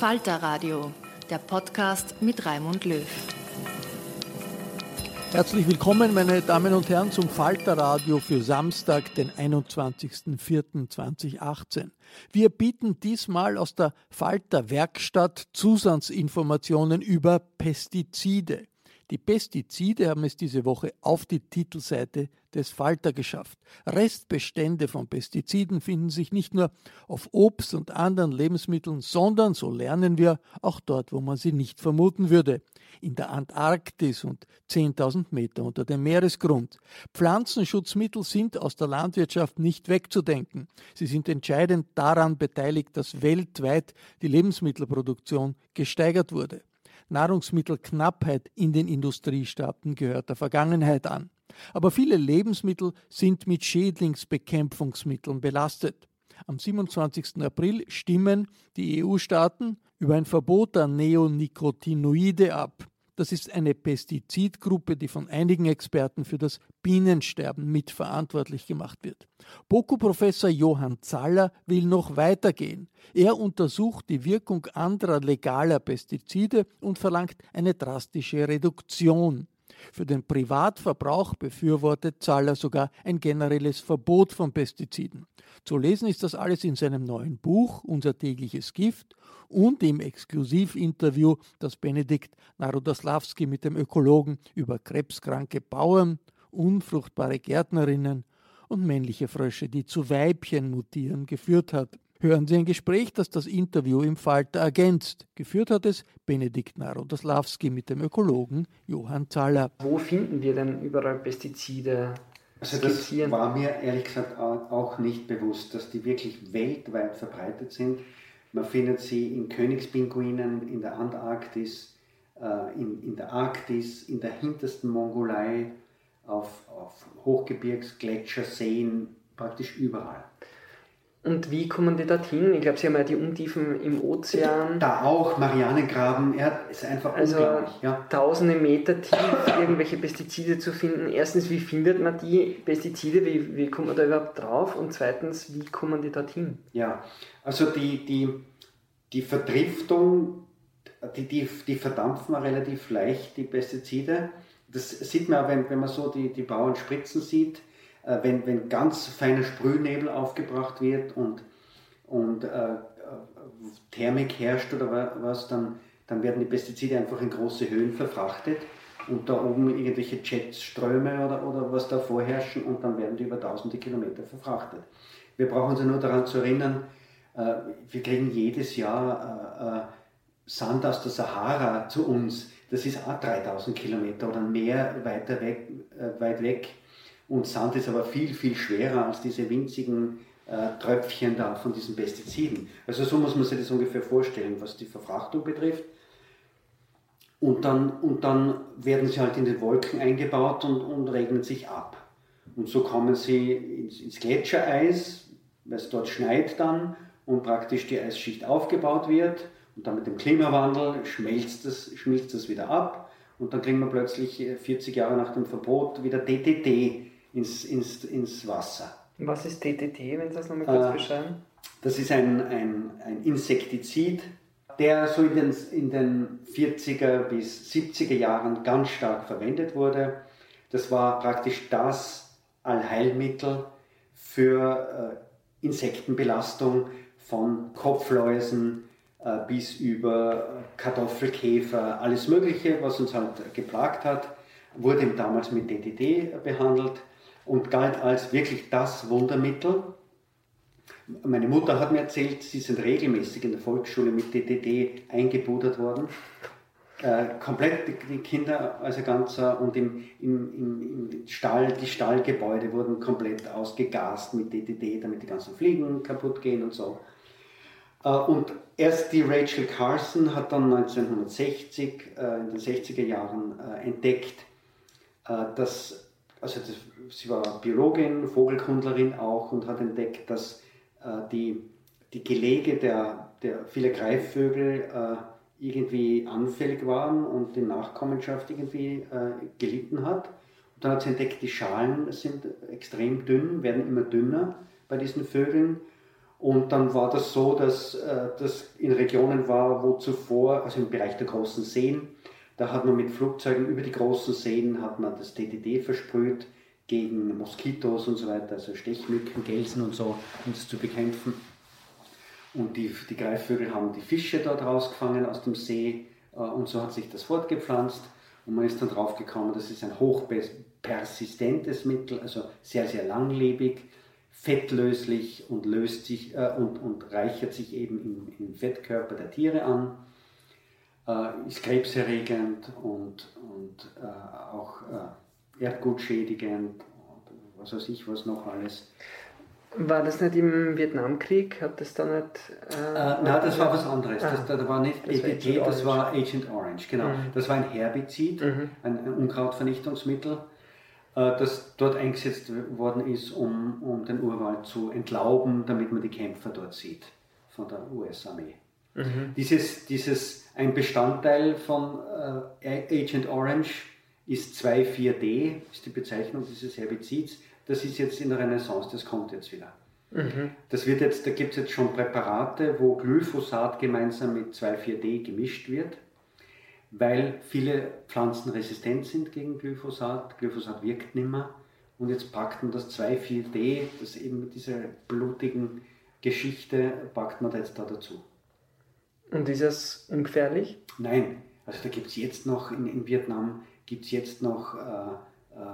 Falter Radio, der Podcast mit Raimund Löw. Herzlich willkommen, meine Damen und Herren, zum Falterradio für Samstag, den 21.04.2018. Wir bieten diesmal aus der Falter Werkstatt Zusatzinformationen über Pestizide. Die Pestizide haben es diese Woche auf die Titelseite des Falter geschafft. Restbestände von Pestiziden finden sich nicht nur auf Obst und anderen Lebensmitteln, sondern, so lernen wir, auch dort, wo man sie nicht vermuten würde. In der Antarktis und 10.000 Meter unter dem Meeresgrund. Pflanzenschutzmittel sind aus der Landwirtschaft nicht wegzudenken. Sie sind entscheidend daran beteiligt, dass weltweit die Lebensmittelproduktion gesteigert wurde. Nahrungsmittelknappheit in den Industriestaaten gehört der Vergangenheit an. Aber viele Lebensmittel sind mit Schädlingsbekämpfungsmitteln belastet. Am 27. April stimmen die EU-Staaten über ein Verbot der Neonicotinoide ab. Das ist eine Pestizidgruppe, die von einigen Experten für das Bienensterben mitverantwortlich gemacht wird. BOKU-Professor Johann Zaller will noch weitergehen. Er untersucht die Wirkung anderer legaler Pestizide und verlangt eine drastische Reduktion. Für den Privatverbrauch befürwortet Zaller sogar ein generelles Verbot von Pestiziden. Zu lesen ist das alles in seinem neuen Buch Unser tägliches Gift und im Exklusivinterview, das Benedikt Narodoslawski mit dem Ökologen über krebskranke Bauern, unfruchtbare Gärtnerinnen und männliche Frösche, die zu Weibchen mutieren, geführt hat. Hören Sie ein Gespräch, das das Interview im Falter ergänzt. Geführt hat es Benedikt Narodoslawski mit dem Ökologen Johann Zaller. Wo finden wir denn überall Pestizide? Also das war mir ehrlich gesagt auch nicht bewusst, dass die wirklich weltweit verbreitet sind. Man findet sie in Königspinguinen, in der Antarktis, äh, in, in der Arktis, in der hintersten Mongolei, auf, auf Hochgebirgsgletscherseen, praktisch überall. Und wie kommen die dorthin? Ich glaube, Sie haben ja die Untiefen im Ozean. Da auch, Marianengraben, ja, ist einfach also unglaublich. Ja. Tausende Meter tief irgendwelche Pestizide zu finden. Erstens, wie findet man die Pestizide? Wie, wie kommt man da überhaupt drauf? Und zweitens, wie kommen die dorthin? Ja, also die, die, die Verdriftung, die, die, die verdampfen relativ leicht, die Pestizide. Das sieht man, wenn, wenn man so die, die Bauern spritzen sieht wenn, wenn ganz feiner Sprühnebel aufgebracht wird und, und äh, Thermik herrscht oder was, dann, dann werden die Pestizide einfach in große Höhen verfrachtet und da oben irgendwelche Jetströme oder, oder was da vorherrschen und dann werden die über tausende Kilometer verfrachtet. Wir brauchen uns nur daran zu erinnern, äh, wir kriegen jedes Jahr äh, äh, Sand aus der Sahara zu uns. Das ist auch 3000 Kilometer oder mehr weiter weg, äh, weit weg. Und Sand ist aber viel, viel schwerer als diese winzigen äh, Tröpfchen da von diesen Pestiziden. Also so muss man sich das ungefähr vorstellen, was die Verfrachtung betrifft. Und dann, und dann werden sie halt in den Wolken eingebaut und, und regnen sich ab. Und so kommen sie ins, ins Gletschereis, weil es dort schneit dann und praktisch die Eisschicht aufgebaut wird. Und dann mit dem Klimawandel schmilzt es, schmilzt es wieder ab. Und dann kriegen wir plötzlich 40 Jahre nach dem Verbot wieder DDT ins, ins, ins Wasser. Was ist DDT, wenn Sie das nochmal kurz äh, beschreiben? Das ist ein, ein, ein Insektizid, der so in den, in den 40er bis 70er Jahren ganz stark verwendet wurde. Das war praktisch das Allheilmittel für äh, Insektenbelastung von Kopfläusen äh, bis über Kartoffelkäfer, alles Mögliche, was uns halt geplagt hat, wurde damals mit DDT behandelt und galt als wirklich das Wundermittel. Meine Mutter hat mir erzählt, sie sind regelmäßig in der Volksschule mit DDT eingebudert worden. Äh, komplett die Kinder, also ganzer und im, im, im, Stall, die Stallgebäude wurden komplett ausgegast mit DDT, damit die ganzen Fliegen kaputt gehen und so. Äh, und erst die Rachel Carson hat dann 1960, äh, in den 60er Jahren, äh, entdeckt, äh, dass also sie war Biologin, Vogelkundlerin auch und hat entdeckt, dass äh, die, die Gelege der, der vieler Greifvögel äh, irgendwie anfällig waren und die Nachkommenschaft irgendwie äh, gelitten hat. Und dann hat sie entdeckt, die Schalen sind extrem dünn, werden immer dünner bei diesen Vögeln. Und dann war das so, dass äh, das in Regionen war, wo zuvor, also im Bereich der großen Seen, da hat man mit Flugzeugen über die großen Seen hat man das DDT versprüht gegen Moskitos und so weiter, also Stechmücken, Gelsen und so, um das zu bekämpfen. Und die, die Greifvögel haben die Fische dort rausgefangen aus dem See äh, und so hat sich das fortgepflanzt. Und man ist dann drauf gekommen, das ist ein hochpersistentes Mittel, also sehr, sehr langlebig, fettlöslich und löst sich äh, und, und reichert sich eben im, im Fettkörper der Tiere an äh, ist krebserregend und, und äh, auch äh, erdgutschädigend und was weiß ich, was noch alles. War das nicht im Vietnamkrieg? Hat das da nicht. Äh, äh, nein, das war was anderes. Ah, das, das, war nicht das EDT, war das war Agent Orange, genau. Mhm. Das war ein Herbizid, mhm. ein, ein Unkrautvernichtungsmittel, äh, das dort eingesetzt worden ist, um, um den Urwald zu entlauben, damit man die Kämpfer dort sieht von der US-Armee. Mhm. Dieses, dieses, ein Bestandteil von äh, Agent Orange ist 2,4-D, ist die Bezeichnung dieses Herbizids. Das ist jetzt in der Renaissance, das kommt jetzt wieder. Mhm. Das wird jetzt, da gibt es jetzt schon Präparate, wo Glyphosat gemeinsam mit 2,4-D gemischt wird, weil viele Pflanzen resistent sind gegen Glyphosat. Glyphosat wirkt nicht mehr. Und jetzt packt man das 2,4-D, das eben mit dieser blutigen Geschichte, packt man da jetzt da dazu. Und ist es ungefährlich? Nein, also da gibt es jetzt noch, in, in Vietnam gibt es jetzt noch äh, äh,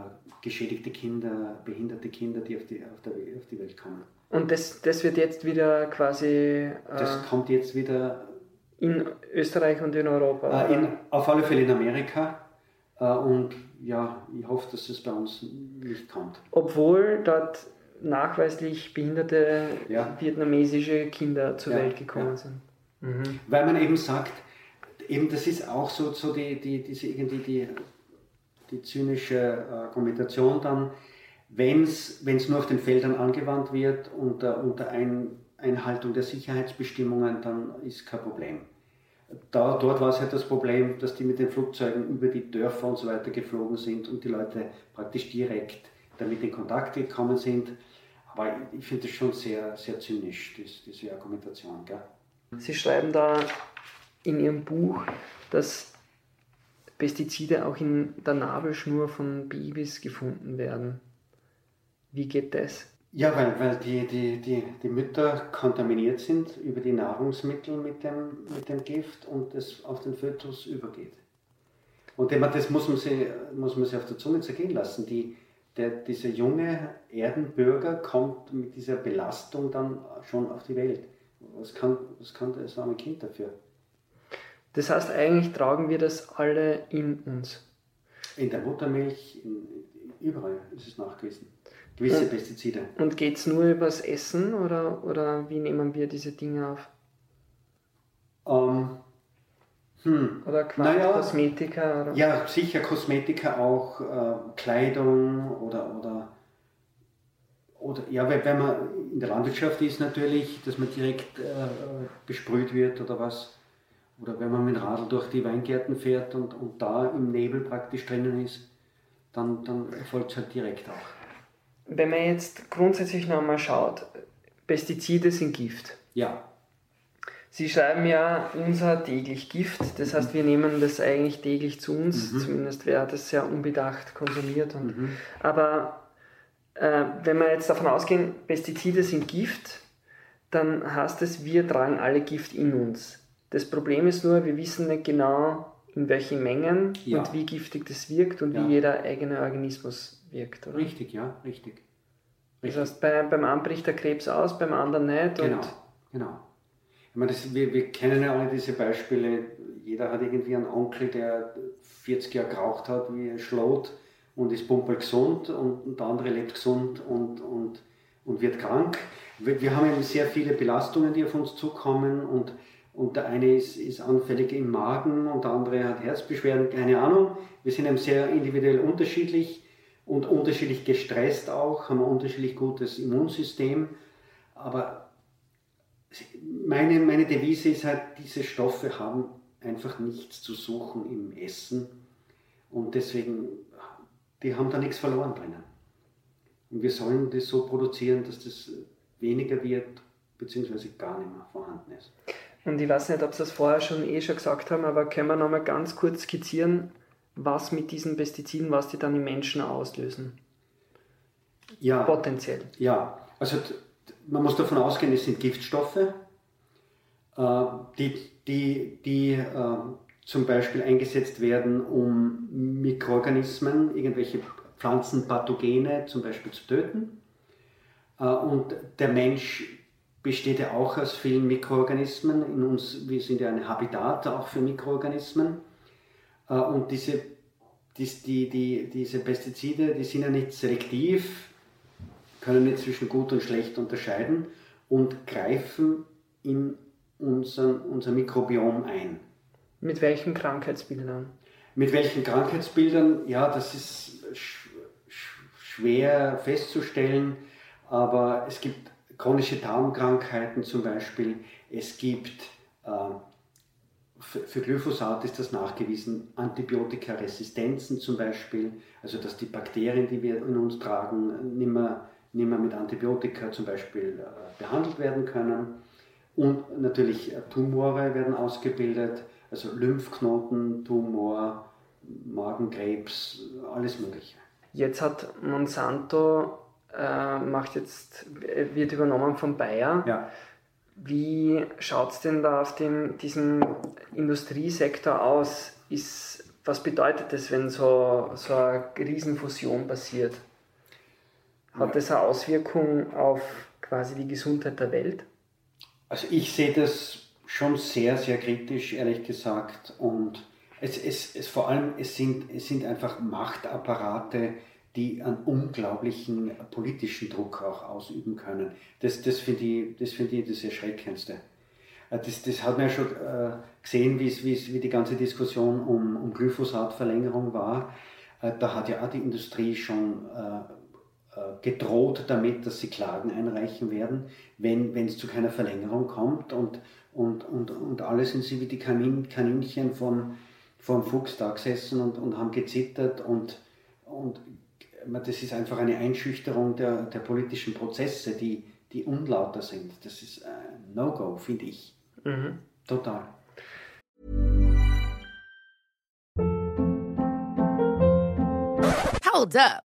geschädigte Kinder, behinderte Kinder, die auf die, auf, der, auf die Welt kommen. Und das, das wird jetzt wieder quasi... Äh, das kommt jetzt wieder... In Österreich und in Europa? Äh, in, auf alle Fälle in Amerika. Äh, und ja, ich hoffe, dass es bei uns nicht kommt. Obwohl dort nachweislich behinderte ja. vietnamesische Kinder zur ja, Welt gekommen ja. sind. Mhm. Weil man eben sagt, eben das ist auch so, so die, die, diese, irgendwie die, die zynische Argumentation dann, wenn es nur auf den Feldern angewandt wird unter, unter ein, Einhaltung der Sicherheitsbestimmungen, dann ist kein Problem. Da, dort war es halt das Problem, dass die mit den Flugzeugen über die Dörfer und so weiter geflogen sind und die Leute praktisch direkt damit in Kontakt gekommen sind. Aber ich finde das schon sehr, sehr zynisch, diese Argumentation. Gell? Sie schreiben da in Ihrem Buch, dass Pestizide auch in der Nabelschnur von Babys gefunden werden. Wie geht das? Ja, weil, weil die, die, die, die Mütter kontaminiert sind über die Nahrungsmittel mit dem, mit dem Gift und es auf den Fötus übergeht. Und das muss man, sich, muss man sich auf der Zunge zergehen lassen. Die, der, dieser junge Erdenbürger kommt mit dieser Belastung dann schon auf die Welt. Was kann, was kann das arme Kind dafür? Das heißt, eigentlich tragen wir das alle in uns. In der Muttermilch, in, überall ist es nachgewiesen. Gewisse und, Pestizide. Und geht es nur übers Essen oder, oder wie nehmen wir diese Dinge auf? Ähm, Hm. Oder naja, Kosmetika? Oder? Ja, sicher Kosmetika auch, äh, Kleidung oder, oder, oder ja, wenn man in der Landwirtschaft ist natürlich, dass man direkt äh, besprüht wird oder was. Oder wenn man mit dem Radl durch die Weingärten fährt und, und da im Nebel praktisch drinnen ist, dann, dann erfolgt es halt direkt auch. Wenn man jetzt grundsätzlich nochmal schaut, Pestizide sind Gift. Ja. Sie schreiben ja unser täglich Gift, das heißt, wir nehmen das eigentlich täglich zu uns, mhm. zumindest wer das sehr unbedacht konsumiert. Und, mhm. Aber wenn wir jetzt davon ausgehen, Pestizide sind Gift, dann heißt es, wir tragen alle Gift in uns. Das Problem ist nur, wir wissen nicht genau, in welchen Mengen ja. und wie giftig das wirkt und ja. wie jeder eigene Organismus wirkt. Oder? Richtig, ja, richtig. richtig. Das heißt, bei, beim einen bricht der Krebs aus, beim anderen nicht. Genau, genau. Ich meine, das, wir, wir kennen ja alle diese Beispiele. Jeder hat irgendwie einen Onkel, der 40 Jahre geraucht hat, wie ein Schlot und ist pumperl gesund und der andere lebt gesund und, und, und wird krank. Wir, wir haben eben sehr viele Belastungen, die auf uns zukommen und, und der eine ist, ist anfällig im Magen und der andere hat Herzbeschwerden, keine Ahnung. Wir sind eben sehr individuell unterschiedlich und unterschiedlich gestresst auch, haben ein unterschiedlich gutes Immunsystem. Aber meine, meine Devise ist halt, diese Stoffe haben einfach nichts zu suchen im Essen und deswegen, die haben da nichts verloren drinnen. Und wir sollen das so produzieren, dass das weniger wird, beziehungsweise gar nicht mehr vorhanden ist. Und ich weiß nicht, ob Sie das vorher schon eh schon gesagt haben, aber können wir nochmal ganz kurz skizzieren, was mit diesen Pestiziden, was die dann im Menschen auslösen? Ja. Potenziell. Ja, also man muss davon ausgehen, es sind Giftstoffe, äh, die, die, die äh, zum Beispiel eingesetzt werden, um Mikroorganismen, irgendwelche Pflanzenpathogene zum Beispiel zu töten. Äh, und der Mensch besteht ja auch aus vielen Mikroorganismen. In uns, wir sind ja ein Habitat auch für Mikroorganismen. Und diese, die, die, diese Pestizide, die sind ja nicht selektiv, können nicht zwischen gut und schlecht unterscheiden und greifen in unser, unser Mikrobiom ein. Mit welchen Krankheitsbildern? Mit welchen Krankheitsbildern? Ja, das ist sch schwer festzustellen, aber es gibt chronische Darmkrankheiten zum Beispiel. Es gibt, äh, für, Glyphosat ist das nachgewiesen, Antibiotikaresistenzen zum Beispiel, also dass die Bakterien, die wir in uns tragen, nicht mehr nicht mehr mit Antibiotika zum Beispiel äh, behandelt werden können. Und natürlich äh, Tumore werden ausgebildet, also Lymphknoten, Tumor, Magenkrebs, alles Mögliche. Jetzt hat Monsanto äh, macht jetzt, wird übernommen von Bayer. Ja. Wie schaut es denn da auf dem, diesem Industriesektor aus? Ist, was bedeutet das, wenn so, so eine Riesenfusion passiert? Hat das eine Auswirkung auf quasi die Gesundheit der Welt? Also ich sehe das schon sehr, sehr kritisch, ehrlich gesagt. Und es, es, es vor allem, es sind, es sind einfach Machtapparate, die einen unglaublichen politischen Druck auch ausüben können. Das, das finde ich, das find ich das Erschreckendste. Äh, das, das hat man ja schon äh, gesehen, wie, wie die ganze Diskussion um, um Glyphosat-Verlängerung war. Äh, da hat ja auch die Industrie schon gedroht damit, dass sie Klagen einreichen werden, wenn, wenn es zu keiner Verlängerung kommt und, und, und, und alle sind sie wie die Kanin, Kaninchen vom, vom Fuchs da gesessen und, und haben gezittert und, und das ist einfach eine Einschüchterung der, der politischen Prozesse, die, die unlauter sind. Das ist ein No-Go, finde ich. Mhm. Total. Hold up.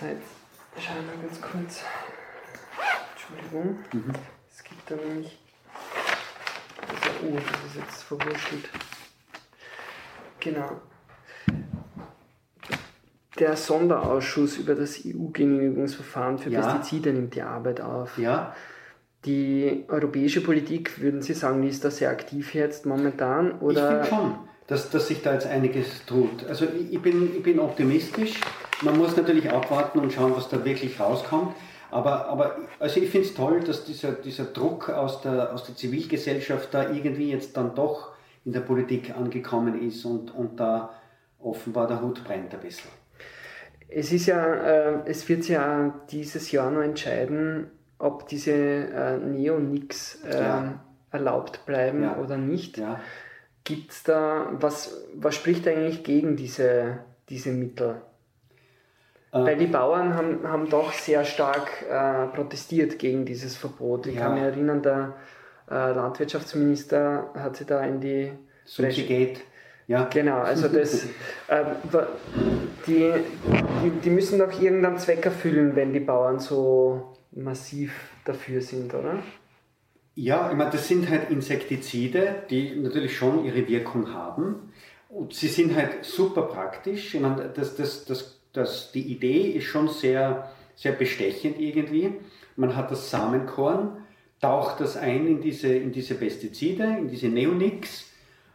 Thanks. Schau mal ganz kurz. Entschuldigung. Mhm. Es gibt da nämlich. Also, oh, das ist jetzt verwurschtelt. Genau. Der Sonderausschuss über das EU-Genehmigungsverfahren für Ja. Pestizide nimmt die Arbeit auf. Ja, Die europäische Politik, würden Sie sagen, die ist da sehr aktiv jetzt momentan? ich Oder finde schon, dass, dass sich da jetzt einiges tut. Also ich, ich, bin, ich bin optimistisch. Man muss natürlich abwarten und schauen, was da wirklich rauskommt. Aber, aber also ich finde es toll, dass dieser, dieser Druck aus der, aus der Zivilgesellschaft da irgendwie jetzt dann doch in der Politik angekommen ist und, und da offenbar der Hut brennt ein bisschen. Es ist ja, äh, es wird ja dieses Jahr noch entscheiden, ob diese äh, Neonics äh, Ja. erlaubt bleiben Ja. oder nicht. Ja. Gibt es da, was, was spricht eigentlich gegen diese, diese Mittel? Äh, Weil die Bauern haben, haben doch sehr stark äh, protestiert gegen dieses Verbot. Ich Ja. kann mich erinnern, der äh, Landwirtschaftsminister hat sich da in die geht. Ja. Genau, also das, äh, die, die, die müssen doch irgendeinen Zweck erfüllen, wenn die Bauern so massiv dafür sind, oder? Ja, ich meine, das sind halt Insektizide, die natürlich schon ihre Wirkung haben. Und sie sind halt super praktisch. Ich meine, das, das, das, das, die Idee ist schon sehr, sehr bestechend irgendwie. Man hat das Samenkorn, taucht das ein in diese, in diese Pestizide, in diese Neonics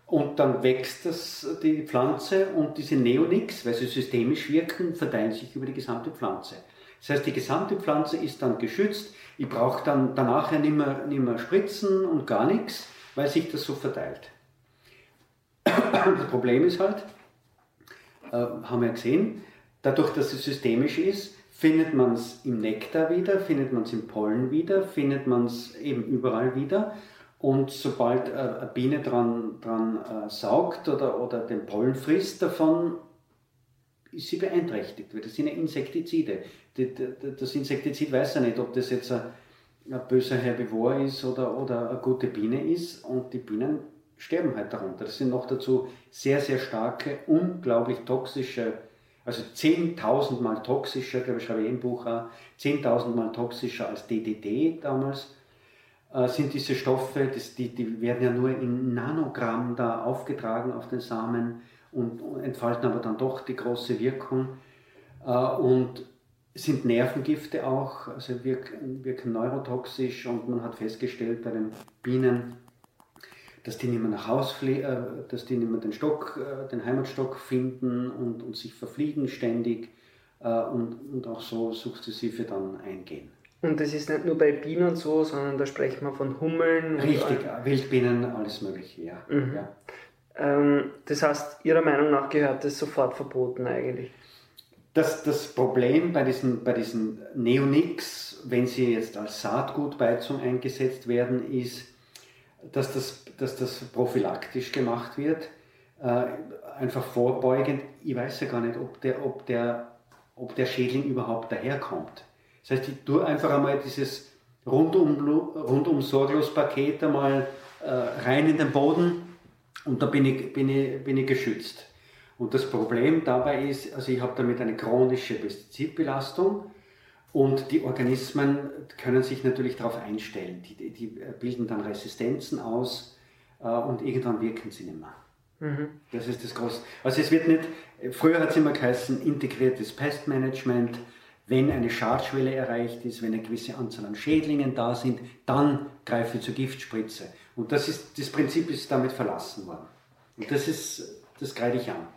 und dann wächst das, die Pflanze und diese Neonics, weil sie systemisch wirken, verteilen sich über die gesamte Pflanze. Das heißt, die gesamte Pflanze ist dann geschützt. Ich brauche dann danach ja nicht mehr, nicht mehr spritzen und gar nichts, weil sich das so verteilt. Das Problem ist halt, äh, haben wir gesehen, dadurch, dass es systemisch ist, findet man es im Nektar wieder, findet man es im Pollen wieder, findet man es eben überall wieder. Und sobald äh, eine Biene dran, dran äh, saugt oder, oder den Pollen frisst davon, ist sie beeinträchtigt, weil das sind ja Insektizide. Das Insektizid weiß ja nicht, ob das jetzt ein, ein böser Herbivor ist oder, oder eine gute Biene ist und die Bienen sterben halt darunter. Das sind noch dazu sehr, sehr starke, unglaublich toxische, also 10.000 Mal toxischer, glaube ich, schreibe ich im Buch auch, 10.000 Mal toxischer als DDT damals. Äh, sind diese Stoffe, das, die, die werden ja nur in Nanogramm da aufgetragen auf den Samen und, und entfalten aber dann doch die große Wirkung. Äh, und sind Nervengifte auch, also wirken, wirken neurotoxisch und man hat festgestellt bei den Bienen, dass die nicht mehr nach Haus flie äh, dass die nicht mehr den Stock, äh, den Heimatstock finden und, und sich verfliegen ständig äh, und, und auch so sukzessive dann eingehen. Und das ist nicht nur bei Bienen so, sondern da sprechen wir von Hummeln. und Richtig, Wildbienen, alles Mögliche, ja. Mhm. ja. Ähm, das heißt, Ihrer Meinung nach gehört das sofort verboten eigentlich. Das, das Problem bei diesen, bei diesen Neonics, wenn sie jetzt als Saatgutbeizung eingesetzt werden, ist, dass das, dass das prophylaktisch gemacht wird, äh, einfach vorbeugend. Ich weiß ja gar nicht, ob der, ob der, ob der Schädling überhaupt daherkommt. Das heißt, ich tue einfach einmal dieses rundum, rundum sorglos Paket einmal äh, rein in den Boden und da bin ich, bin ich, bin ich geschützt. Und das Problem dabei ist, also ich habe damit eine chronische Pestizidbelastung und die Organismen können sich natürlich darauf einstellen. Die, die- bilden dann Resistenzen aus äh, und irgendwann wirken sie nicht mehr. Das ist das Große. Also es wird nicht, früher hat es immer geheißen, integriertes Pestmanagement. Wenn eine Schadschwelle erreicht ist, wenn eine gewisse Anzahl an Schädlingen da sind, dann greife ich zur Giftspritze. Und das, ist, das Prinzip ist damit verlassen worden. Und das ist, das greife ich an.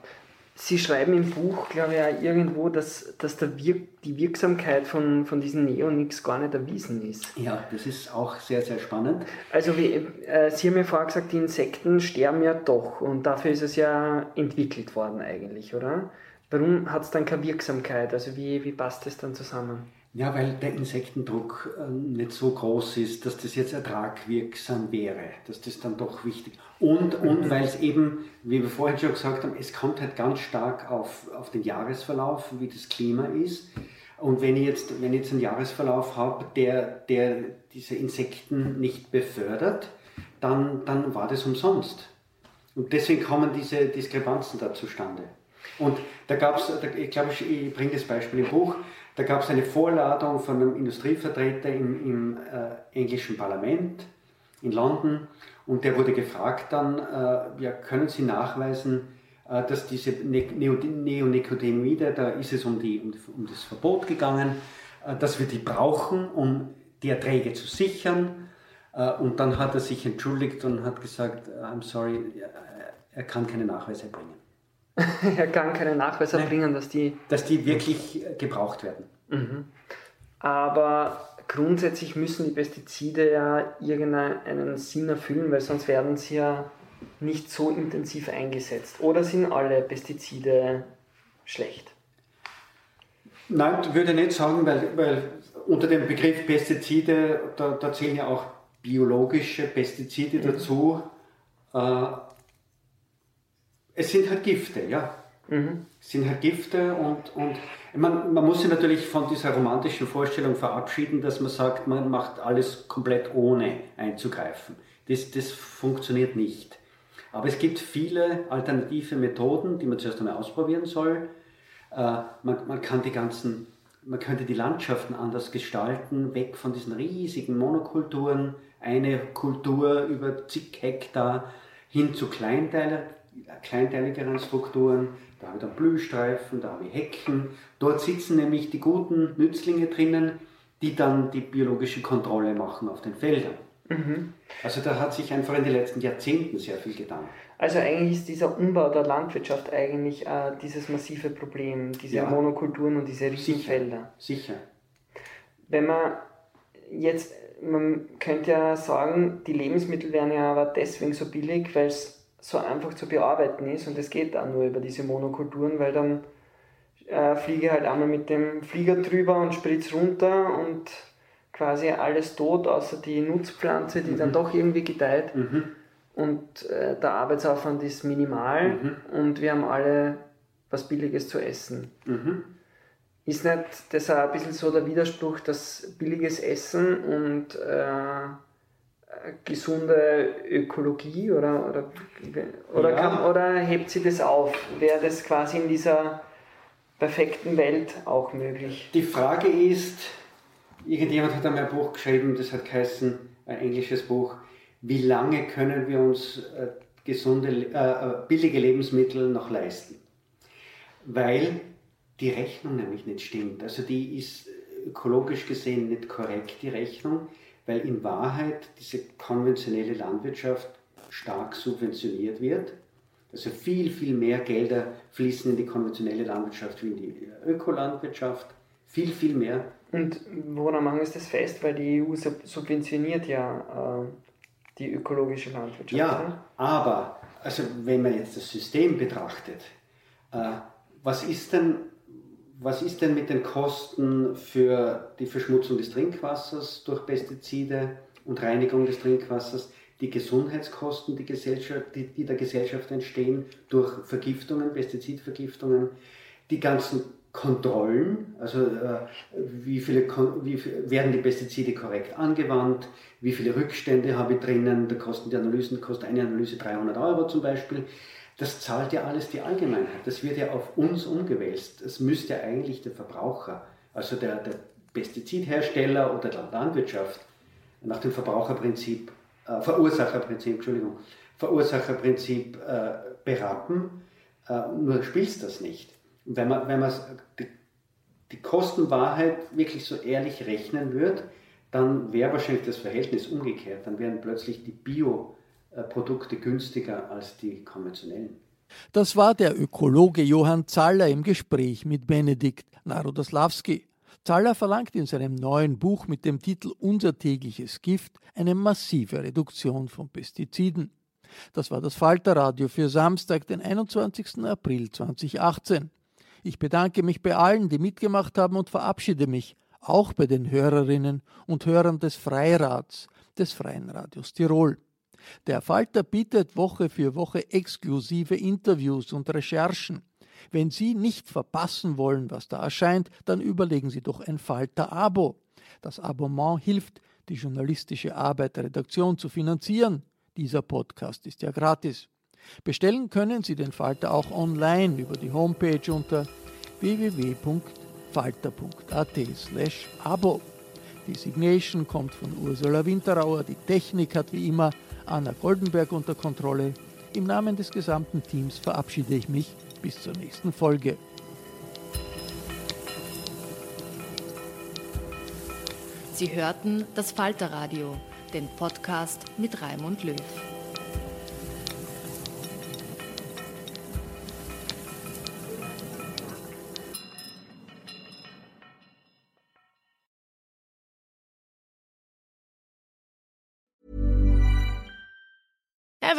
Sie schreiben im Buch, glaube ich, auch irgendwo, dass, dass der Wirk die Wirksamkeit von, von diesen Neonics gar nicht erwiesen ist. Ja, das ist auch sehr, sehr spannend. Also wie, äh, Sie haben ja vorher gesagt, die Insekten sterben ja doch und dafür ist es ja entwickelt worden eigentlich, oder? Warum hat es dann keine Wirksamkeit? Also wie, wie passt das dann zusammen? Ja, weil der Insektendruck äh, nicht so groß ist, dass das jetzt ertragwirksam wäre, dass das dann doch wichtig und und weil es eben, wie wir vorhin schon gesagt haben, es kommt halt ganz stark auf, auf den Jahresverlauf, wie das Klima ist. Und wenn ich jetzt, wenn ich jetzt einen Jahresverlauf habe, der, der diese Insekten nicht befördert, dann, dann war das umsonst. Und deswegen kommen diese Diskrepanzen da zustande. Und da gab es, ich glaube, ich bringe das Beispiel im Buch, da gab es eine Vorladung von einem Industrievertreter im, im äh, englischen Parlament in London und der wurde gefragt dann, äh, ja, können Sie nachweisen, äh, äh, dass diese ne-, Neonicotinoide, da ist es um, die, um das Verbot gegangen, äh, dass wir die brauchen, um die Erträge zu sichern. Äh, und dann hat er sich entschuldigt und hat gesagt, I'm sorry, er kann keine Nachweise bringen. er kann keine Nachweise Nein, bringen, dass die... Dass die wirklich gebraucht werden. Mhm. Aber grundsätzlich müssen die Pestizide ja irgendeinen Sinn erfüllen, weil sonst werden sie ja nicht so intensiv eingesetzt. Oder sind alle Pestizide schlecht? Nein, würde ich nicht sagen, weil, weil unter dem Begriff Pestizide, da, da zählen ja auch biologische Pestizide mhm. dazu. Äh, es sind halt Gifte, ja. Mhm. Es sind halt Gifte und, und man, man muss sich natürlich von dieser romantischen Vorstellung verabschieden, dass man sagt, man macht alles komplett ohne einzugreifen. Das, das funktioniert nicht. Aber es gibt viele alternative Methoden, die man zuerst einmal ausprobieren soll. Äh, man, man kann die ganzen man könnte die Landschaften anders gestalten, weg von diesen riesigen Monokulturen, eine Kultur über zig Hektar hin zu kleinteiler, kleinteiligeren Strukturen. Da habe ich dann Blühstreifen, da habe ich Hecken. Dort sitzen nämlich die guten Nützlinge drinnen, die dann die biologische Kontrolle machen auf den Feldern. Mhm. Also da hat sich einfach in den letzten Jahrzehnten sehr viel getan. Also eigentlich ist dieser Umbau der Landwirtschaft eigentlich äh, dieses massive Problem, diese ja. Monokulturen und diese Riesenfelder. Sicher. Sicher. Wenn man jetzt, man könnte ja sagen, die Lebensmittel werden ja aber deswegen so billig, weil es so einfach zu bearbeiten ist und es geht dann nur über diese Monokulturen, weil dann äh, fliege halt einmal mit dem Flieger drüber und spritze runter und quasi alles tot, außer die Nutzpflanze, die mhm. dann doch irgendwie gedeiht. Mhm. Und äh, der Arbeitsaufwand ist minimal mhm. und wir haben alle was Billiges zu essen. Mhm. Ist nicht das auch ein bisschen so der Widerspruch, dass billiges Essen und äh, gesunde Ökologie oder, oder, oder, ja. kann, oder hebt sie das auf? Wäre das quasi in dieser perfekten Welt auch möglich? Die Frage ist, irgendjemand hat einmal ein Buch geschrieben, das hat geheißen, ein englisches Buch, wie lange können wir uns äh, gesunde, äh, äh, billige Lebensmittel noch leisten? Weil die Rechnung nämlich nicht stimmt. Also die ist ökologisch gesehen nicht korrekt, die Rechnung, weil in Wahrheit diese konventionelle Landwirtschaft stark subventioniert wird. Also viel, viel mehr Gelder fließen in die konventionelle Landwirtschaft wie in die Ökolandwirtschaft. Viel, viel mehr. Und woran machen Sie das fest? Weil die EU subventioniert ja äh, die ökologische Landwirtschaft. Ja, aber also wenn man jetzt das System betrachtet, äh, was ist denn was ist denn mit den Kosten für die Verschmutzung des Trinkwassers durch Pestizide und Reinigung des Trinkwassers, die Gesundheitskosten, die, Gesellschaft, die, die der Gesellschaft entstehen durch Vergiftungen, Pestizidvergiftungen, die ganzen Kontrollen, also äh, wie viele wie werden die Pestizide korrekt angewandt, wie viele Rückstände habe ich drinnen, da kosten die Analysen, kostet eine Analyse 300 Euro zum Beispiel. Das zahlt ja alles die Allgemeinheit, das wird ja auf uns umgewälzt. Es müsste ja eigentlich der Verbraucher, also der, der Pestizidhersteller oder der Landwirtschaft nach dem Verbraucherprinzip, äh, Verursacherprinzip, Entschuldigung, Verursacherprinzip äh, beraten, äh, nur spielst das nicht. Und wenn man, wenn man die, die Kostenwahrheit wirklich so ehrlich rechnen würde, dann wäre wahrscheinlich das Verhältnis umgekehrt. Dann wären plötzlich die Bioprodukte günstiger als die konventionellen. Das war der Ökologe Johann Zaller im Gespräch mit Benedikt Narodoslawski. Zaller verlangt in seinem neuen Buch mit dem Titel Unser tägliches Gift eine massive Reduktion von Pestiziden. Das war das Falterradio für Samstag, den 21. April 2018. Ich bedanke mich bei allen, die mitgemacht haben und verabschiede mich, auch bei den Hörerinnen und Hörern des Freirats, des Freien Radios Tirol. Der Falter bietet Woche für Woche exklusive Interviews und Recherchen. Wenn Sie nicht verpassen wollen, was da erscheint, dann überlegen Sie doch ein Falter-Abo. Das Abonnement hilft, die journalistische Arbeit der Redaktion zu finanzieren. Dieser Podcast ist ja gratis. Bestellen können Sie den Falter auch online über die Homepage unter www.falter.at/abo. Die Signation kommt von Ursula Winterauer, die Technik hat wie immer Anna Goldenberg unter Kontrolle. Im Namen des gesamten Teams verabschiede ich mich bis zur nächsten Folge. Sie hörten das Falterradio, den Podcast mit Raimund Löw.